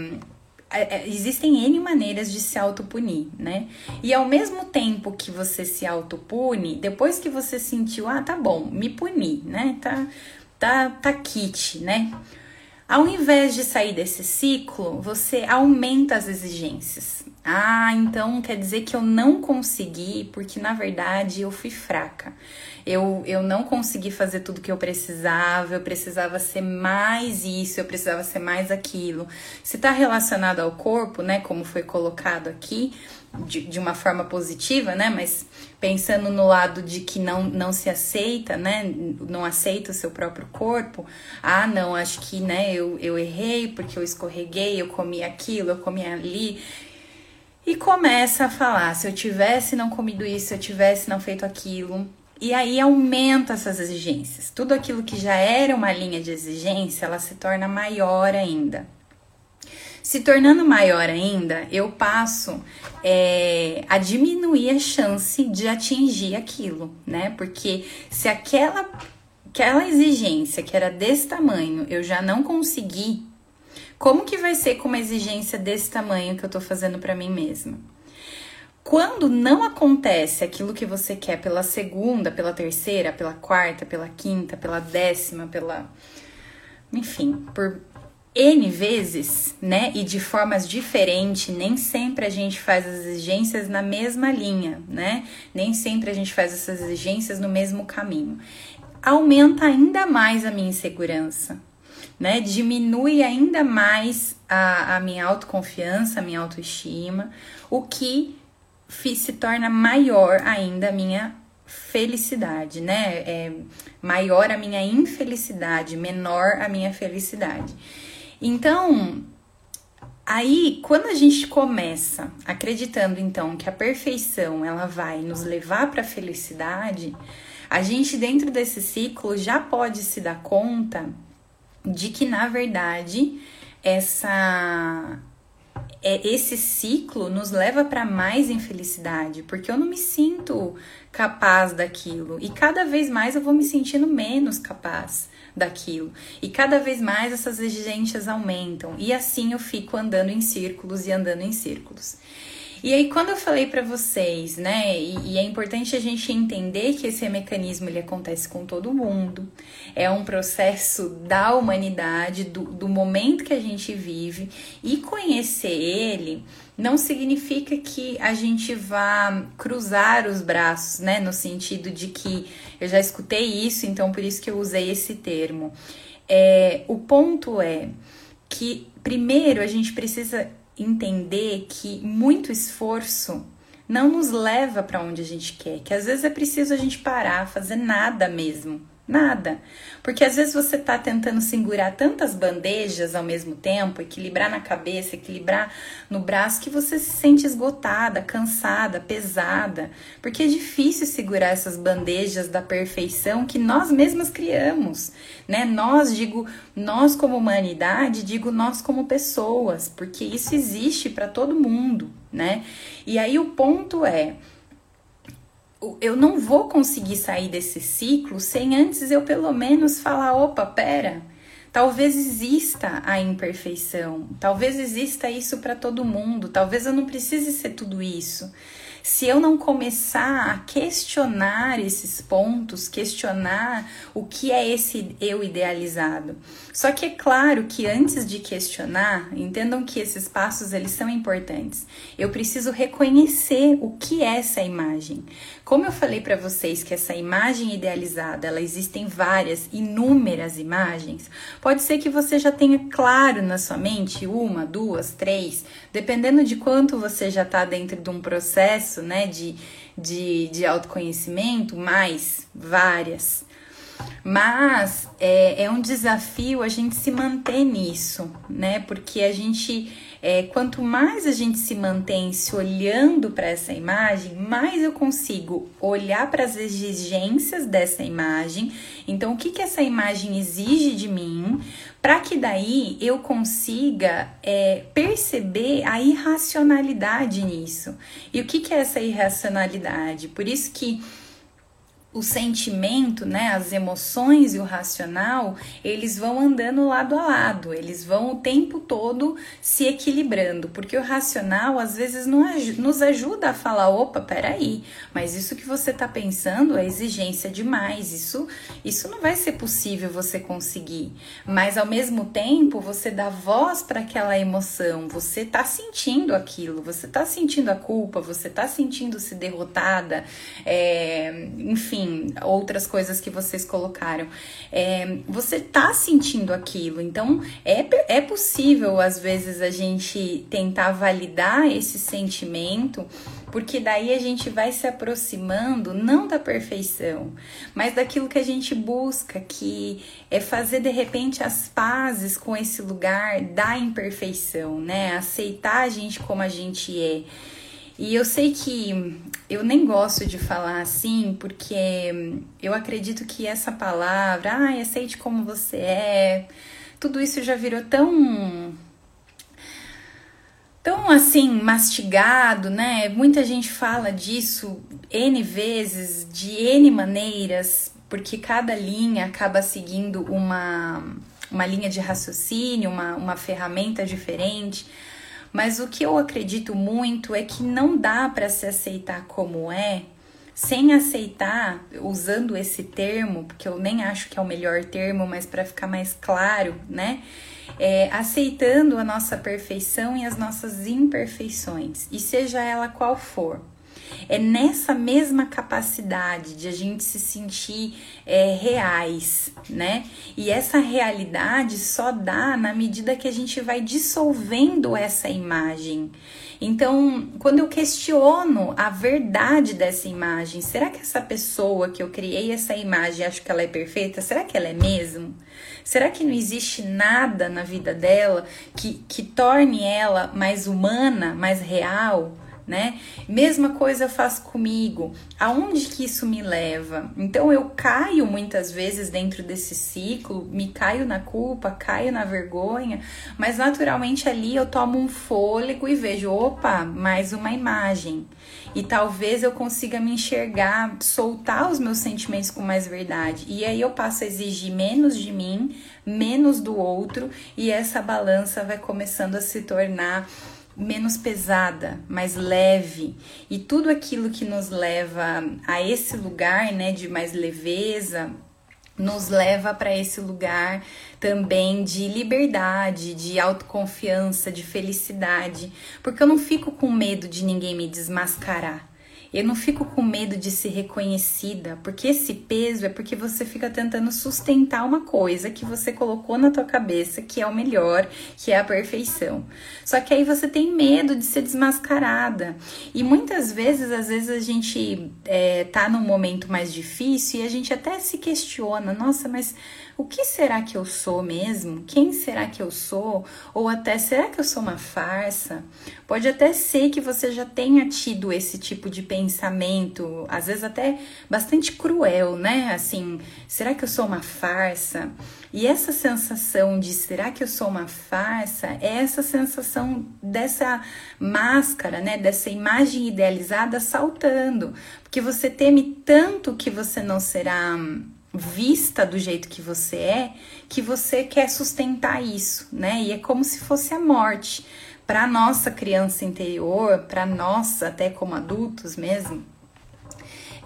é, é existem N maneiras de se autopunir, né? E ao mesmo tempo que você se autopune, depois que você sentiu, ah, tá bom, me puni, né? Tá, tá, tá kit, né? Ao invés de sair desse ciclo, você aumenta as exigências. Ah, então quer dizer que eu não consegui porque na verdade eu fui fraca. Eu, eu não consegui fazer tudo que eu precisava, eu precisava ser mais isso, eu precisava ser mais aquilo. Se está relacionado ao corpo, né, como foi colocado aqui, de, de uma forma positiva, né? Mas pensando no lado de que não, não se aceita, né? Não aceita o seu próprio corpo. Ah, não, acho que, né, eu, eu errei porque eu escorreguei, eu comi aquilo, eu comi ali. E começa a falar: se eu tivesse não comido isso, se eu tivesse não feito aquilo. E aí aumenta essas exigências. Tudo aquilo que já era uma linha de exigência, ela se torna maior ainda. Se tornando maior ainda, eu passo é, a diminuir a chance de atingir aquilo, né? Porque se aquela, aquela exigência que era desse tamanho eu já não consegui, como que vai ser com uma exigência desse tamanho que eu tô fazendo para mim mesma? Quando não acontece aquilo que você quer pela segunda, pela terceira, pela quarta, pela quinta, pela décima, pela. Enfim, por N vezes, né? E de formas diferentes, nem sempre a gente faz as exigências na mesma linha, né? Nem sempre a gente faz essas exigências no mesmo caminho. Aumenta ainda mais a minha insegurança, né? Diminui ainda mais a, a minha autoconfiança, a minha autoestima, o que se torna maior ainda a minha felicidade, né? É maior a minha infelicidade, menor a minha felicidade. Então, aí quando a gente começa acreditando então que a perfeição ela vai nos levar para a felicidade, a gente dentro desse ciclo já pode se dar conta de que na verdade essa é, esse ciclo nos leva para mais infelicidade, porque eu não me sinto capaz daquilo. E cada vez mais eu vou me sentindo menos capaz daquilo. E cada vez mais essas exigências aumentam e assim eu fico andando em círculos e andando em círculos. E aí, quando eu falei para vocês, né, e, e, é importante a gente entender que esse mecanismo ele acontece com todo mundo, é um processo da humanidade, do, do momento que a gente vive, e conhecer ele não significa que a gente vá cruzar os braços, né, no sentido de que eu já escutei isso, então por isso que eu usei esse termo. É, o ponto é que, primeiro, a gente precisa entender que muito esforço não nos leva para onde a gente quer, que às vezes é preciso a gente parar, fazer nada mesmo Nada. Porque às vezes você está tentando segurar tantas bandejas ao mesmo tempo, equilibrar na cabeça, equilibrar no braço, que você se sente esgotada, cansada, pesada. Porque é difícil segurar essas bandejas da perfeição que nós mesmas criamos, né? Nós, digo, nós como humanidade, digo nós como pessoas, porque isso existe para todo mundo, né? E aí o ponto é eu não vou conseguir sair desse ciclo sem antes eu pelo menos falar: opa, pera, talvez exista a imperfeição, talvez exista isso para todo mundo, talvez eu não precise ser tudo isso se eu não começar a questionar esses pontos, questionar o que é esse eu idealizado. Só que é claro que antes de questionar, entendam que esses passos eles são importantes. Eu preciso reconhecer o que é essa imagem. Como eu falei para vocês que essa imagem idealizada, ela existem várias, inúmeras imagens. Pode ser que você já tenha claro na sua mente uma, duas, três, dependendo de quanto você já está dentro de um processo processo né, de, de, de autoconhecimento, mais várias. Mas é, é um desafio a gente se manter nisso, né? Porque a gente, é, quanto mais a gente se mantém se olhando para essa imagem, mais eu consigo olhar para as exigências dessa imagem. Então, o que, que essa imagem exige de mim? para que daí eu consiga é, perceber a irracionalidade nisso. E o que, que é essa irracionalidade? Por isso que o sentimento, né, as emoções e o racional, eles vão andando lado a lado, eles vão o tempo todo se equilibrando, porque o racional às vezes nos ajuda a falar, opa, peraí, mas isso que você está pensando é exigência demais, isso, isso não vai ser possível você conseguir, mas ao mesmo tempo você dá voz para aquela emoção, você está sentindo aquilo, você está sentindo a culpa, você está sentindo-se derrotada, é, enfim, enfim, outras coisas que vocês colocaram. É, você tá sentindo aquilo, então é, é possível às vezes a gente tentar validar esse sentimento, porque daí a gente vai se aproximando não da perfeição, mas daquilo que a gente busca, que é fazer de repente as pazes com esse lugar da imperfeição, né? Aceitar a gente como a gente é. E eu sei que eu nem gosto de falar assim, porque eu acredito que essa palavra, ah, aceite como você é, tudo isso já virou tão tão assim mastigado, né? Muita gente fala disso N vezes, de N maneiras, porque cada linha acaba seguindo uma, uma linha de raciocínio, uma, uma ferramenta diferente. Mas o que eu acredito muito é que não dá para se aceitar como é, sem aceitar, usando esse termo, porque eu nem acho que é o melhor termo, mas para ficar mais claro, né? É, aceitando a nossa perfeição e as nossas imperfeições, e seja ela qual for. É nessa mesma capacidade de a gente se sentir é, reais, né? E essa realidade só dá na medida que a gente vai dissolvendo essa imagem. Então, quando eu questiono a verdade dessa imagem, será que essa pessoa que eu criei essa imagem, acho que ela é perfeita? Será que ela é mesmo? Será que não existe nada na vida dela que, que torne ela mais humana, mais real? Né? Mesma coisa eu faço comigo. Aonde que isso me leva? Então eu caio muitas vezes dentro desse ciclo, me caio na culpa, caio na vergonha, mas naturalmente ali eu tomo um fôlego e vejo, opa, mais uma imagem. E talvez eu consiga me enxergar, soltar os meus sentimentos com mais verdade. E aí eu passo a exigir menos de mim, menos do outro, e essa balança vai começando a se tornar menos pesada, mais leve. E tudo aquilo que nos leva a esse lugar, né, de mais leveza, nos leva para esse lugar também de liberdade, de autoconfiança, de felicidade, porque eu não fico com medo de ninguém me desmascarar. Eu não fico com medo de ser reconhecida, porque esse peso é porque você fica tentando sustentar uma coisa que você colocou na tua cabeça que é o melhor, que é a perfeição. Só que aí você tem medo de ser desmascarada. E muitas vezes, às vezes a gente é, tá num momento mais difícil e a gente até se questiona, nossa, mas o que será que eu sou mesmo? Quem será que eu sou? Ou até, será que eu sou uma farsa? Pode até ser que você já tenha tido esse tipo de pensamento, às vezes até bastante cruel, né? Assim, será que eu sou uma farsa? E essa sensação de será que eu sou uma farsa é essa sensação dessa máscara, né? Dessa imagem idealizada saltando. Porque você teme tanto que você não será vista do jeito que você é, que você quer sustentar isso, né? E é como se fosse a morte. Para nossa criança interior, para nós, até como adultos mesmo,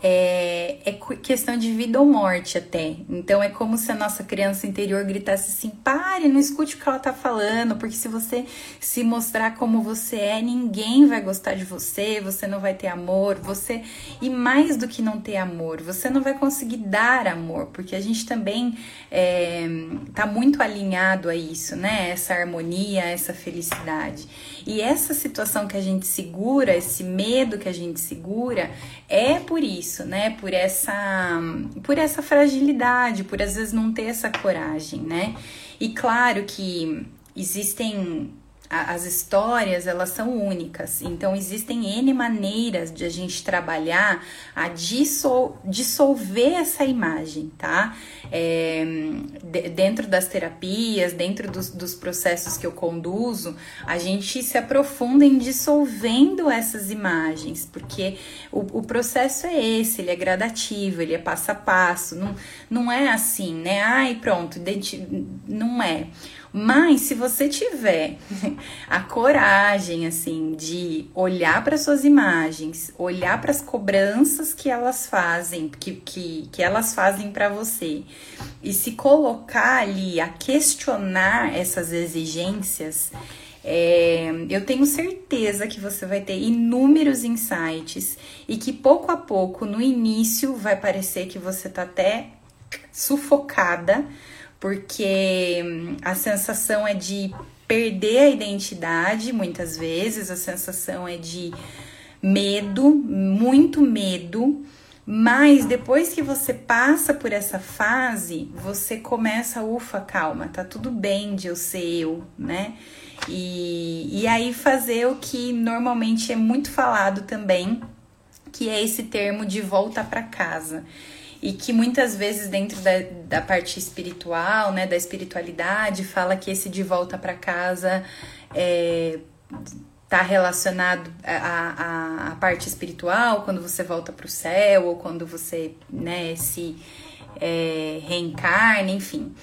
é, é questão de vida ou morte até. Então é como se a nossa criança interior gritasse assim: pare, não escute o que ela tá falando, porque se você se mostrar como você é, ninguém vai gostar de você, você não vai ter amor, você. E mais do que não ter amor, você não vai conseguir dar amor, porque a gente também é, tá muito alinhado a isso, né? Essa harmonia, essa felicidade. E essa situação que a gente segura, esse medo que a gente segura, é por isso, né? Por essa, por essa fragilidade, por às vezes não ter essa coragem, né? E claro que existem as histórias elas são únicas, então existem N maneiras de a gente trabalhar a dissol dissolver essa imagem, tá? É, dentro das terapias, dentro dos, dos, processos que eu conduzo, a gente se aprofunda em dissolvendo essas imagens, porque o, o processo é esse, ele é gradativo, ele é passo a passo, não, não é assim, né? Ai, pronto, não é. Mas se você tiver a coragem assim de olhar para suas imagens, olhar para as cobranças que elas fazem, que, que, que elas fazem para você e se colocar ali a questionar essas exigências, é, eu tenho certeza que você vai ter inúmeros insights e que pouco a pouco, no início, vai parecer que você tá até sufocada porque hum, a sensação é de perder a identidade, muitas vezes, a sensação é de medo, muito medo. Mas depois que você passa por essa fase, você começa, ufa, calma, tá tudo bem de eu ser eu, né? E, e aí fazer o que normalmente é muito falado também, que é esse termo de volta para casa e que muitas vezes dentro da, da parte espiritual, né, da espiritualidade, fala que esse de volta para casa é, tá relacionado à, à, parte espiritual, quando você volta para o céu ou quando você né, se é, reencarna, enfim.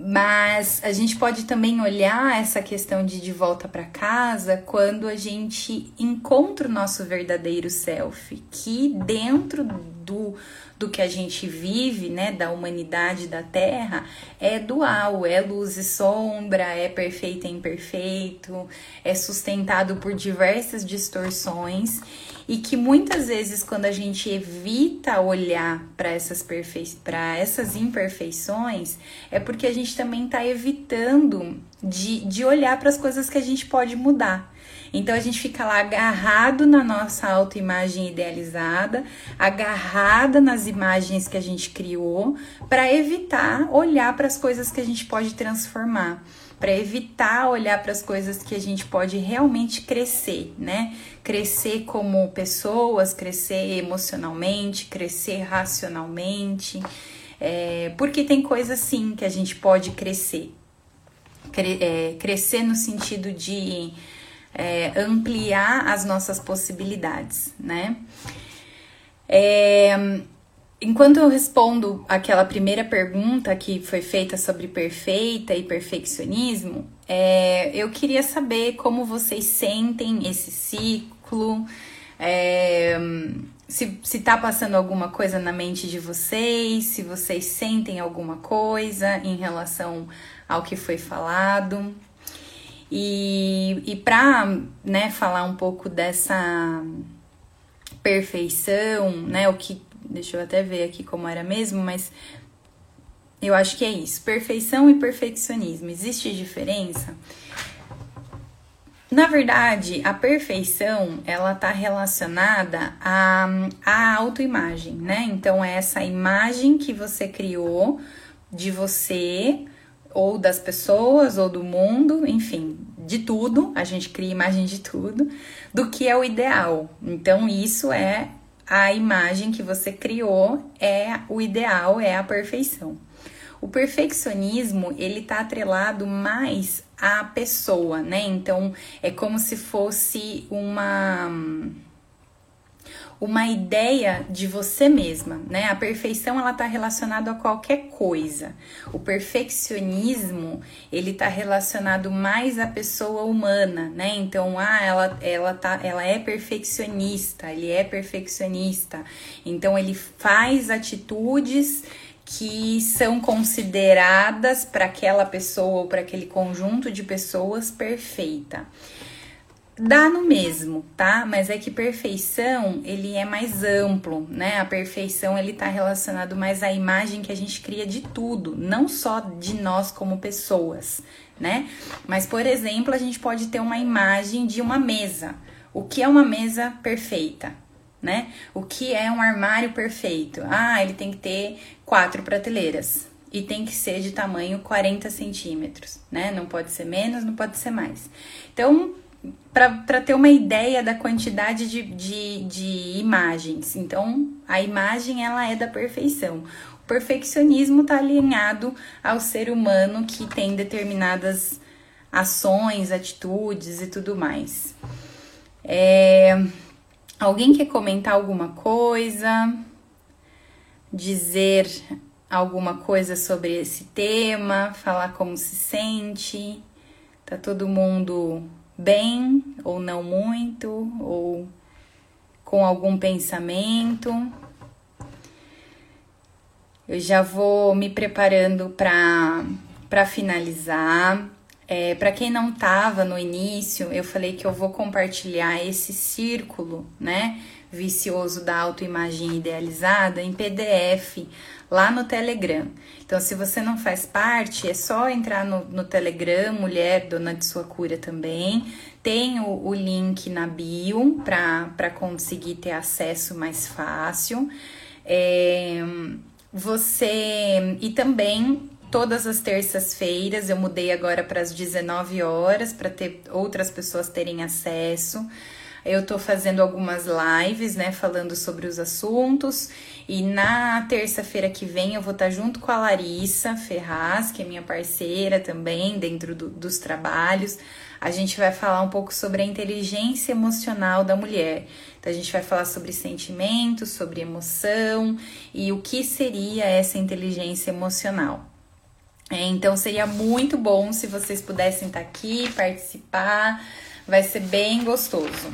Mas a gente pode também olhar essa questão de de volta para casa quando a gente encontra o nosso verdadeiro self, que dentro do, do que a gente vive, né, da humanidade da Terra, é dual, é luz e sombra, é perfeito e imperfeito, é sustentado por diversas distorções e que muitas vezes quando a gente evita olhar para essas para essas imperfeições, é porque a gente também está evitando de, de olhar para as coisas que a gente pode mudar. Então a gente fica lá agarrado na nossa autoimagem idealizada, agarrada nas imagens que a gente criou, para evitar olhar para as coisas que a gente pode transformar. Para evitar olhar para as coisas que a gente pode realmente crescer, né? Crescer como pessoas, crescer emocionalmente, crescer racionalmente, é, porque tem coisas sim que a gente pode crescer, Cre é, crescer no sentido de é, ampliar as nossas possibilidades, né? É, enquanto eu respondo aquela primeira pergunta que foi feita sobre perfeita e perfeccionismo, é, eu queria saber como vocês sentem esse ciclo, é, se, se tá passando alguma coisa na mente de vocês, se vocês sentem alguma coisa em relação ao que foi falado. E, e para né, falar um pouco dessa perfeição, né? O que. Deixa eu até ver aqui como era mesmo, mas eu acho que é isso. Perfeição e perfeccionismo. Existe diferença? Na verdade, a perfeição ela está relacionada à, à autoimagem, né? Então, é essa imagem que você criou de você ou das pessoas, ou do mundo, enfim, de tudo, a gente cria imagem de tudo, do que é o ideal. Então, isso é a imagem que você criou, é o ideal, é a perfeição. O perfeccionismo, ele tá atrelado mais à pessoa, né? Então, é como se fosse uma uma ideia de você mesma, né? A perfeição ela está relacionada a qualquer coisa. O perfeccionismo ele está relacionado mais à pessoa humana, né? Então, ah, ela ela tá, ela é perfeccionista, ele é perfeccionista. Então, ele faz atitudes que são consideradas para aquela pessoa ou para aquele conjunto de pessoas perfeita dá no mesmo, tá? Mas é que perfeição, ele é mais amplo, né? A perfeição, ele tá relacionado mais à imagem que a gente cria de tudo, não só de nós como pessoas, né? Mas, por exemplo, a gente pode ter uma imagem de uma mesa. O que é uma mesa perfeita? Né? O que é um armário perfeito? Ah, ele tem que ter quatro prateleiras e tem que ser de tamanho 40 centímetros, né? Não pode ser menos, não pode ser mais. Então, para ter uma ideia da quantidade de, de, de imagens. Então, a imagem ela é da perfeição. O perfeccionismo está alinhado ao ser humano que tem determinadas ações, atitudes e tudo mais. É, alguém quer comentar alguma coisa? Dizer alguma coisa sobre esse tema? Falar como se sente? Tá todo mundo bem ou não muito, ou com algum pensamento. Eu já vou me preparando para finalizar. É, para quem não estava no início, eu falei que eu vou compartilhar esse círculo, né, vicioso da autoimagem idealizada em PDF lá no Telegram. Então, se você não faz parte, é só entrar no, no Telegram, Mulher Dona de Sua Cura também. Tem o, o link na bio para conseguir ter acesso mais fácil. É, você. E também todas as terças-feiras, eu mudei agora para as 19 horas para ter outras pessoas terem acesso. Eu tô fazendo algumas lives, né, falando sobre os assuntos. E na terça-feira que vem eu vou estar tá junto com a Larissa Ferraz, que é minha parceira também dentro do, dos trabalhos. A gente vai falar um pouco sobre a inteligência emocional da mulher. Então, a gente vai falar sobre sentimentos, sobre emoção e o que seria essa inteligência emocional. É, então, seria muito bom se vocês pudessem estar tá aqui, participar, vai ser bem gostoso.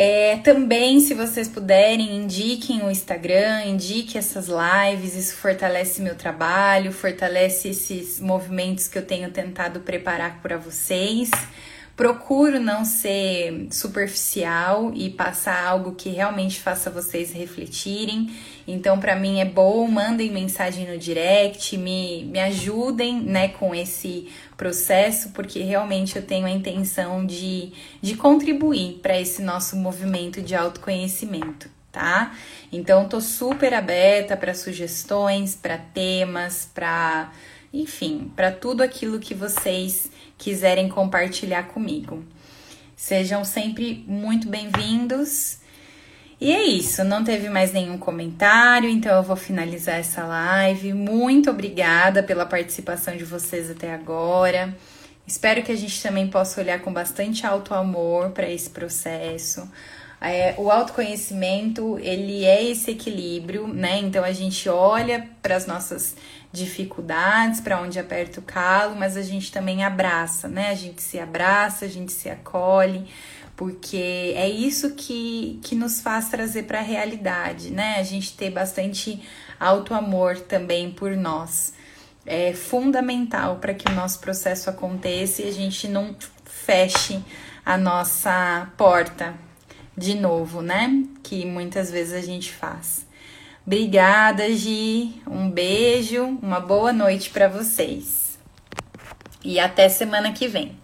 É, também, se vocês puderem, indiquem o Instagram, indique essas lives, isso fortalece meu trabalho, fortalece esses movimentos que eu tenho tentado preparar para vocês. Procuro não ser superficial e passar algo que realmente faça vocês refletirem. Então, para mim é bom, mandem mensagem no direct, me, me ajudem né, com esse processo, porque realmente eu tenho a intenção de, de contribuir para esse nosso movimento de autoconhecimento, tá? Então, tô super aberta para sugestões, para temas, para enfim, para tudo aquilo que vocês quiserem compartilhar comigo. Sejam sempre muito bem-vindos. E é isso, não teve mais nenhum comentário, então eu vou finalizar essa live. Muito obrigada pela participação de vocês até agora. Espero que a gente também possa olhar com bastante alto amor para esse processo. É, o autoconhecimento, ele é esse equilíbrio, né? Então a gente olha para as nossas dificuldades, para onde aperta o calo, mas a gente também abraça, né? A gente se abraça, a gente se acolhe porque é isso que, que nos faz trazer para a realidade, né? A gente ter bastante auto amor também por nós. É fundamental para que o nosso processo aconteça e a gente não feche a nossa porta de novo, né? Que muitas vezes a gente faz. Obrigada, Gi. Um beijo, uma boa noite para vocês. E até semana que vem.